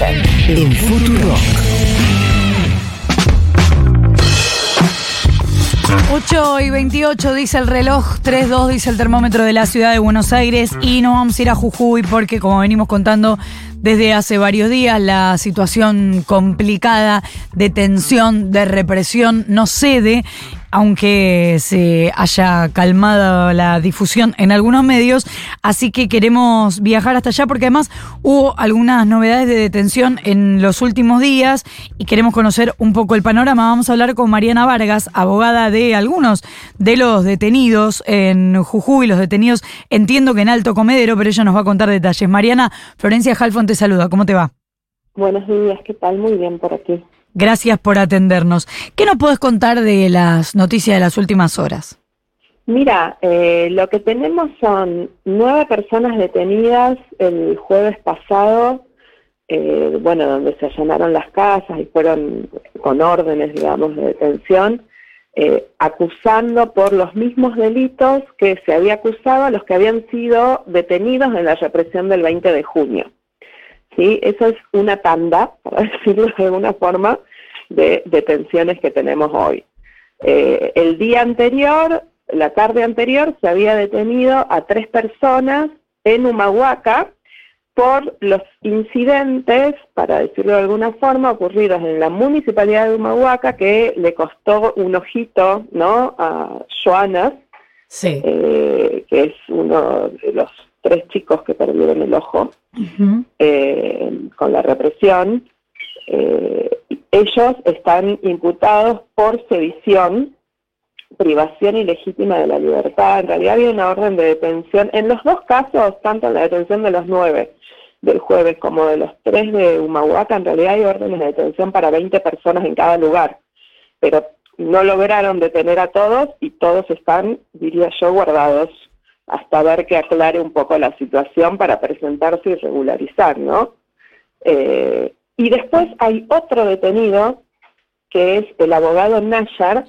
en Futuro. 8 y 28 dice el reloj, 3.2 dice el termómetro de la ciudad de Buenos Aires. Y no vamos a ir a Jujuy porque como venimos contando desde hace varios días la situación complicada de tensión, de represión no cede aunque se haya calmado la difusión en algunos medios, así que queremos viajar hasta allá porque además hubo algunas novedades de detención en los últimos días y queremos conocer un poco el panorama. Vamos a hablar con Mariana Vargas, abogada de algunos de los detenidos en Jujuy, los detenidos entiendo que en Alto Comedero, pero ella nos va a contar detalles. Mariana, Florencia Halfon te saluda, ¿cómo te va? Buenos días, ¿qué tal? Muy bien por aquí. Gracias por atendernos. ¿Qué nos puedes contar de las noticias de las últimas horas? Mira, eh, lo que tenemos son nueve personas detenidas el jueves pasado, eh, bueno, donde se allanaron las casas y fueron con órdenes, digamos, de detención, eh, acusando por los mismos delitos que se había acusado a los que habían sido detenidos en la represión del 20 de junio. ¿Sí? Eso es una tanda, para decirlo de alguna forma, de detenciones que tenemos hoy. Eh, el día anterior, la tarde anterior, se había detenido a tres personas en Humahuaca por los incidentes, para decirlo de alguna forma, ocurridos en la municipalidad de Humahuaca que le costó un ojito ¿no? a Joana, eh, que es uno de los tres chicos que perdieron el ojo eh, con la represión. Eh, ellos están imputados por sedición, privación ilegítima de la libertad. En realidad había una orden de detención. En los dos casos, tanto en la detención de los nueve del jueves como de los tres de Humahuaca, en realidad hay órdenes de detención para 20 personas en cada lugar. Pero no lograron detener a todos y todos están, diría yo, guardados hasta ver que aclare un poco la situación para presentarse y regularizar, ¿no? Eh, y después hay otro detenido, que es el abogado Nayar,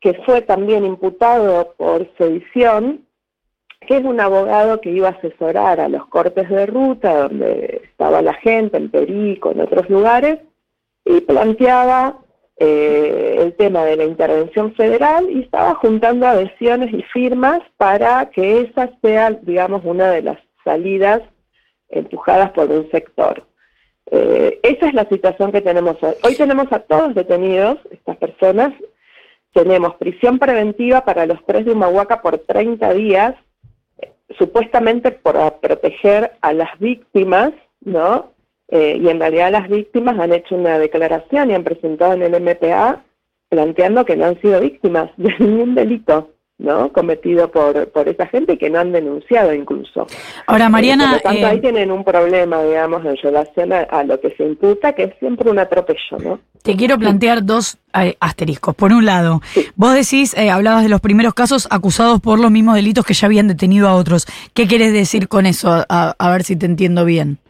que fue también imputado por sedición, que es un abogado que iba a asesorar a los cortes de ruta, donde estaba la gente, en Perico, en otros lugares, y planteaba eh, el tema de la intervención federal y estaba juntando adhesiones y firmas para que esa sea, digamos, una de las salidas empujadas por un sector. Eh, esa es la situación que tenemos hoy. Hoy tenemos a todos detenidos, estas personas. Tenemos prisión preventiva para los tres de Humahuaca por 30 días, eh, supuestamente por proteger a las víctimas, ¿no? Eh, y en realidad las víctimas han hecho una declaración y han presentado en el MPA planteando que no han sido víctimas de ningún delito. ¿no? cometido por, por esa gente y que no han denunciado incluso. Ahora, Mariana... por lo tanto, ahí eh, tienen un problema, digamos, en relación a, lo que se imputa, que es siempre un atropello, ¿no? Te quiero plantear dos eh, asteriscos. Por un lado, vos decís, hablabas de los primeros casos acusados por los mismos delitos que ya habían detenido a otros. ¿Qué querés decir con eso? a ver si te entiendo bien.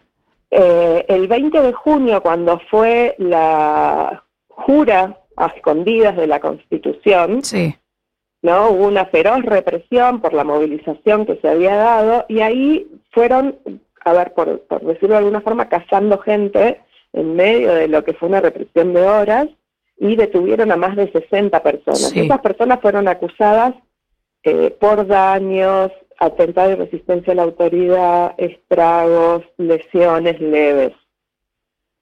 Eh, el 20 de junio, cuando fue la jura a escondidas de la Constitución, ¿no? hubo una feroz represión por la movilización que se había dado y ahí fueron, a ver, por, decirlo de alguna forma, cazando gente en medio de lo que fue una represión de horas y detuvieron a más de 60 personas. Esas personas fueron acusadas eh, por daños, atentado y resistencia a la autoridad, estragos, lesiones leves.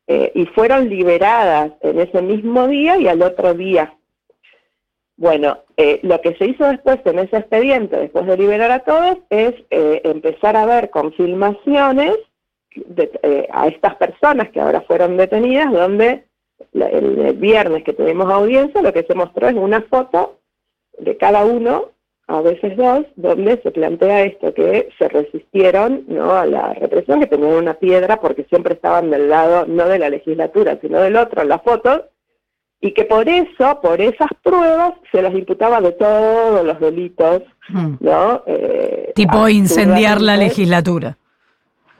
Eh, y fueron liberadas en ese mismo día y al otro día. Bueno, eh, lo que se hizo después en ese expediente, después de liberar a todos, es eh, empezar a ver confirmaciones de, a estas personas que ahora fueron detenidas, donde el viernes que tuvimos audiencia, lo que se mostró es una foto de cada uno a veces dos, donde se plantea esto, que se resistieron ¿no? a la represión, que tenían una piedra porque siempre estaban del lado no de la legislatura, sino del otro en la foto, y que por eso, por esas pruebas, se los imputaba de todos los delitos, hmm. ¿no? Eh, tipo incendiar la legislatura.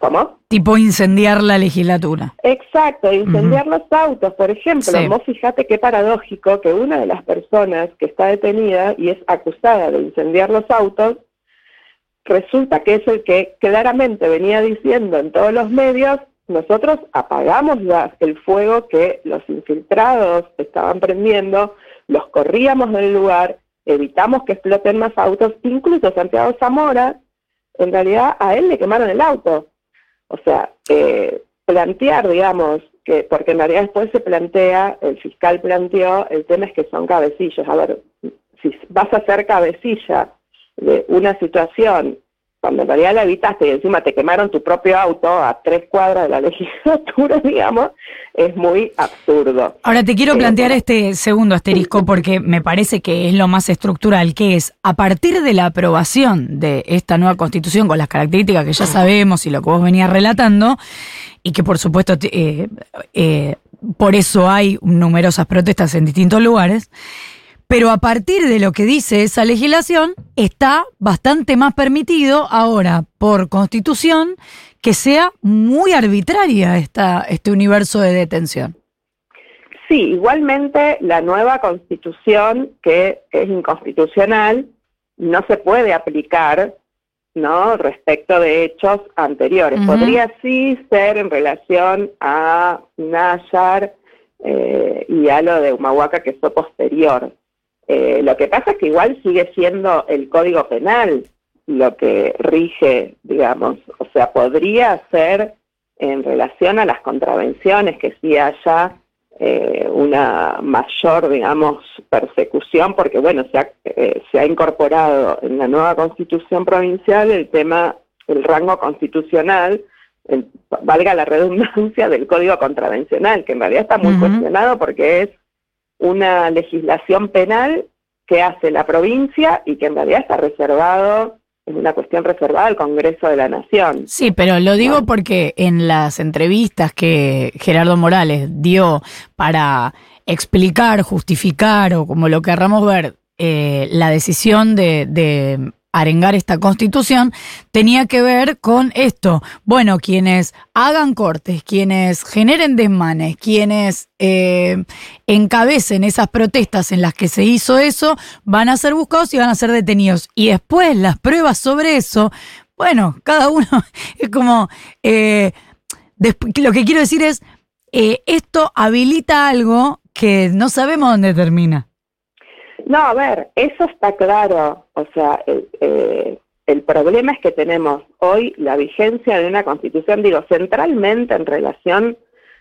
¿Cómo? Tipo incendiar la legislatura. Exacto, incendiar los autos, por ejemplo. Vos fíjate qué paradójico que una de las personas que está detenida y es acusada de incendiar los autos, resulta que es el que claramente venía diciendo en todos los medios, nosotros apagamos el fuego que los infiltrados estaban prendiendo, los corríamos del lugar, evitamos que exploten más autos, incluso Santiago Zamora, en realidad a él le quemaron el auto. O sea, eh, plantear, digamos, que porque en realidad después se plantea, el fiscal planteó, el tema es que son cabecillos. A ver, si vas a ser cabecilla de una situación cuando en realidad la evitaste y encima te quemaron tu propio auto a tres cuadras de la legislatura, digamos, es muy absurdo. Ahora te quiero eh, plantear este segundo asterisco porque me parece que es lo más estructural, que es a partir de la aprobación de esta nueva constitución con las características que ya sabemos y lo que vos venías relatando, y que por supuesto eh, eh, por eso hay numerosas protestas en distintos lugares, pero a partir de lo que dice esa legislación, está bastante más permitido ahora por constitución que sea muy arbitraria esta, este universo de detención. Sí, igualmente la nueva constitución, que es inconstitucional, no se puede aplicar ¿no? respecto de hechos anteriores. Podría sí ser en relación a Nayar eh, y a lo de Humahuaca que fue posterior. Eh, lo que pasa es que igual sigue siendo el Código Penal lo que rige, digamos, o sea, podría ser en relación a las contravenciones que sí haya eh, una mayor, digamos, persecución, porque bueno, se ha, eh, se ha incorporado en la nueva constitución provincial el tema, el rango constitucional, valga la redundancia, del código contravencional, que en realidad está muy cuestionado porque es una legislación penal que hace la provincia y que en realidad está reservado, es una cuestión reservada al Congreso de la Nación. Sí, pero lo digo porque en las entrevistas que Gerardo Morales dio para explicar, justificar o como lo querramos ver, eh, la decisión de arengar esta constitución tenía que ver con esto. Bueno, quienes hagan cortes, quienes generen desmanes, quienes eh, encabecen esas protestas en las que se hizo eso, van a ser buscados y van a ser detenidos. Y después las pruebas sobre eso, bueno, cada uno es como... Eh, lo que quiero decir es, eh, esto habilita algo que no sabemos dónde termina. No, a ver, eso está claro. O sea, el, eh, el problema es que tenemos hoy la vigencia de una constitución, digo, centralmente en relación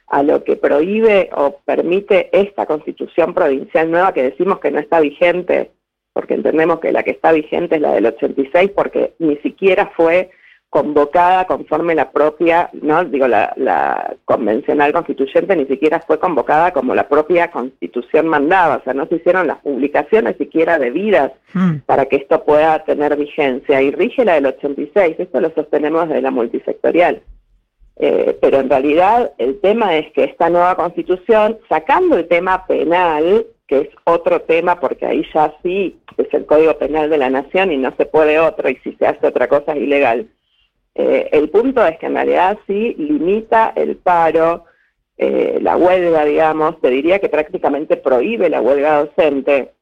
a lo que prohíbe o permite esta constitución provincial nueva que decimos que no está vigente, porque entendemos que la que está vigente es la del 86, porque ni siquiera fue convocada conforme la propia, no digo la, convencional constituyente ni siquiera fue convocada como la propia constitución mandaba, o sea, no se hicieron las publicaciones siquiera debidas hmm. para que esto pueda tener vigencia y rige la del 86, esto lo sostenemos de la multisectorial. Eh, pero en realidad el tema es que esta nueva constitución, sacando el tema penal, que es otro tema porque ahí ya sí es el Código Penal de la Nación y no se puede otro y si se hace otra cosa es ilegal, eh, el punto es que en realidad sí limita el paro, eh, la huelga, digamos, te diría que prácticamente prohíbe la huelga docente.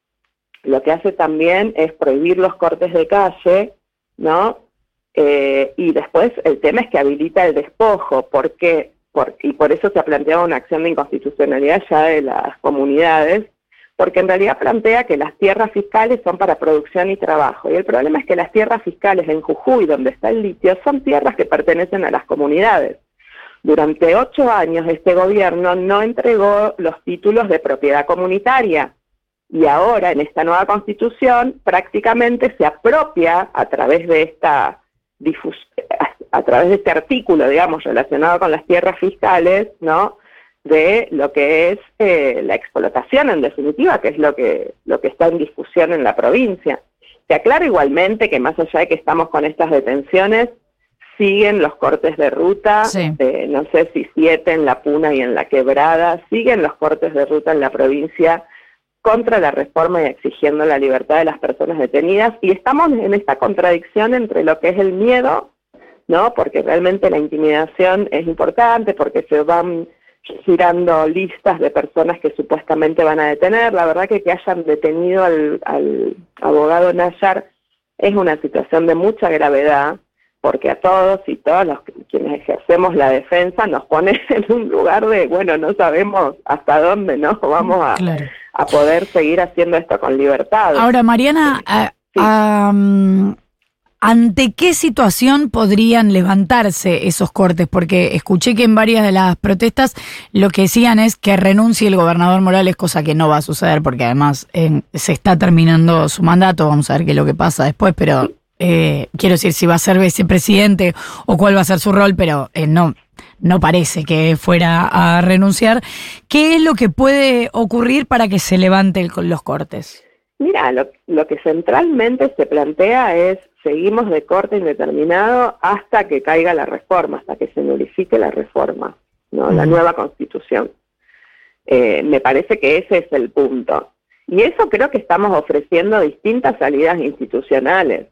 Lo que hace también es prohibir los cortes de calle, ¿no? Eh, y después el tema es que habilita el despojo, ¿por qué? y por eso se ha planteado una acción de inconstitucionalidad ya de las comunidades, porque en realidad plantea que las tierras fiscales son para producción y trabajo. Y el problema es que las tierras fiscales en Jujuy, donde está el litio, son tierras que pertenecen a las comunidades. Durante ocho años este gobierno no entregó los títulos de propiedad comunitaria y ahora en esta nueva constitución prácticamente se apropia a través de esta a través de este artículo, digamos, relacionado con las tierras fiscales, ¿no? De lo que es eh, la explotación en definitiva, que es lo que, lo que está en discusión en la provincia. Se aclara igualmente que más allá de que estamos con estas detenciones, siguen los cortes de ruta, no sé si siete en la Puna y en la Quebrada, siguen los cortes de ruta en la provincia contra la reforma y exigiendo la libertad de las personas detenidas y estamos en esta contradicción entre lo que es el miedo, ¿no? Porque realmente la intimidación es importante, porque se van girando listas de personas que supuestamente van a detener. La verdad que que hayan detenido al, abogado Nayar es una situación de mucha gravedad, porque a todos y todas los que- quienes ejercemos la defensa nos pone en un lugar de, bueno, no sabemos hasta dónde no vamos a, Claro. a poder seguir haciendo esto con libertad. Ahora, Mariana, a- Sí. am, ¿ante qué situación podrían levantarse esos cortes? Porque escuché que en varias de las protestas lo que decían es que renuncie el gobernador Morales, cosa que no va a suceder porque además se está terminando su mandato, vamos a ver qué es lo que pasa después, pero eh, quiero decir si va a ser vicepresidente o cuál va a ser su rol, pero eh, no. No parece que fuera a renunciar. ¿Qué es lo que puede ocurrir para que se levante el- los cortes? Mira, lo, lo que centralmente se plantea es seguimos de corte indeterminado hasta que caiga la reforma, hasta que se nulifique la reforma, no, la nueva constitución. Eh, me parece que ese es el punto. Y eso creo que estamos ofreciendo distintas salidas institucionales,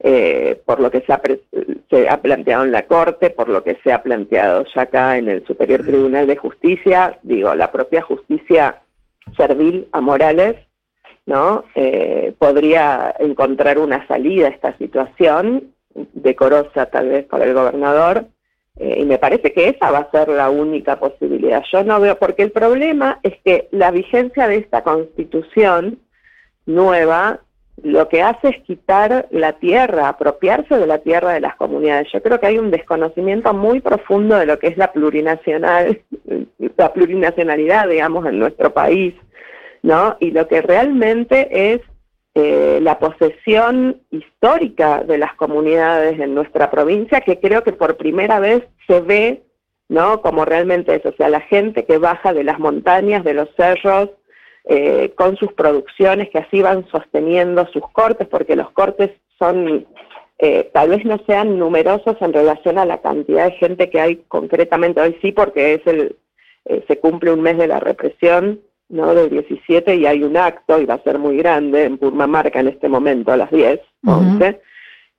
eh, por lo que se ha, se ha planteado en la Corte, por lo que se ha planteado ya acá en el Superior Tribunal de Justicia, digo, la propia justicia servil a Morales, ¿no? Eh, podría encontrar una salida a esta situación, decorosa tal vez para el gobernador, eh, y me parece que esa va a ser la única posibilidad. Yo no veo, porque el problema es que la vigencia de esta constitución nueva lo que hace es quitar la tierra, apropiarse de la tierra de las comunidades. Yo creo que hay un desconocimiento muy profundo de lo que es la plurinacional, la plurinacionalidad, digamos, en nuestro país, ¿no? Y lo que realmente es eh, la posesión histórica de las comunidades en nuestra provincia, que creo que por primera vez se ve, ¿no? Como realmente es, o sea, la gente que baja de las montañas, de los cerros, eh, con sus producciones, que así van sosteniendo sus cortes, porque los cortes son, eh, tal vez no sean numerosos en relación a la cantidad de gente que hay concretamente hoy sí, porque es el, eh, se cumple un mes de la represión, ¿no? Del 17 y hay un acto, y va a ser muy grande, en Purmamarca en este momento a las 10, Ujú. 11.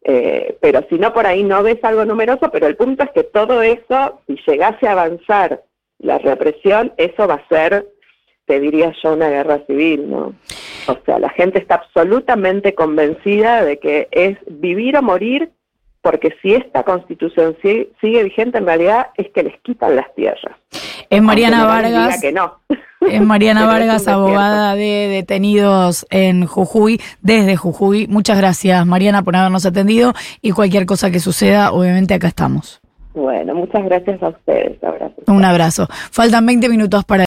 Eh, pero si no por ahí no ves algo numeroso, pero el punto es que todo eso, si llegase a avanzar la represión, eso va a ser, te diría yo, una guerra civil, ¿no? O sea, la gente está absolutamente convencida de que es vivir o morir, porque si esta constitución sigue, sigue vigente, en realidad es que les quitan las tierras. Es Mariana Vargas. que no. Es Mariana Vargas, abogada de detenidos en Jujuy, desde Jujuy. Muchas gracias, Mariana, por habernos atendido y cualquier cosa que suceda, obviamente acá estamos. Bueno, muchas gracias a ustedes. Abrazos. Un abrazo. Faltan 20 minutos para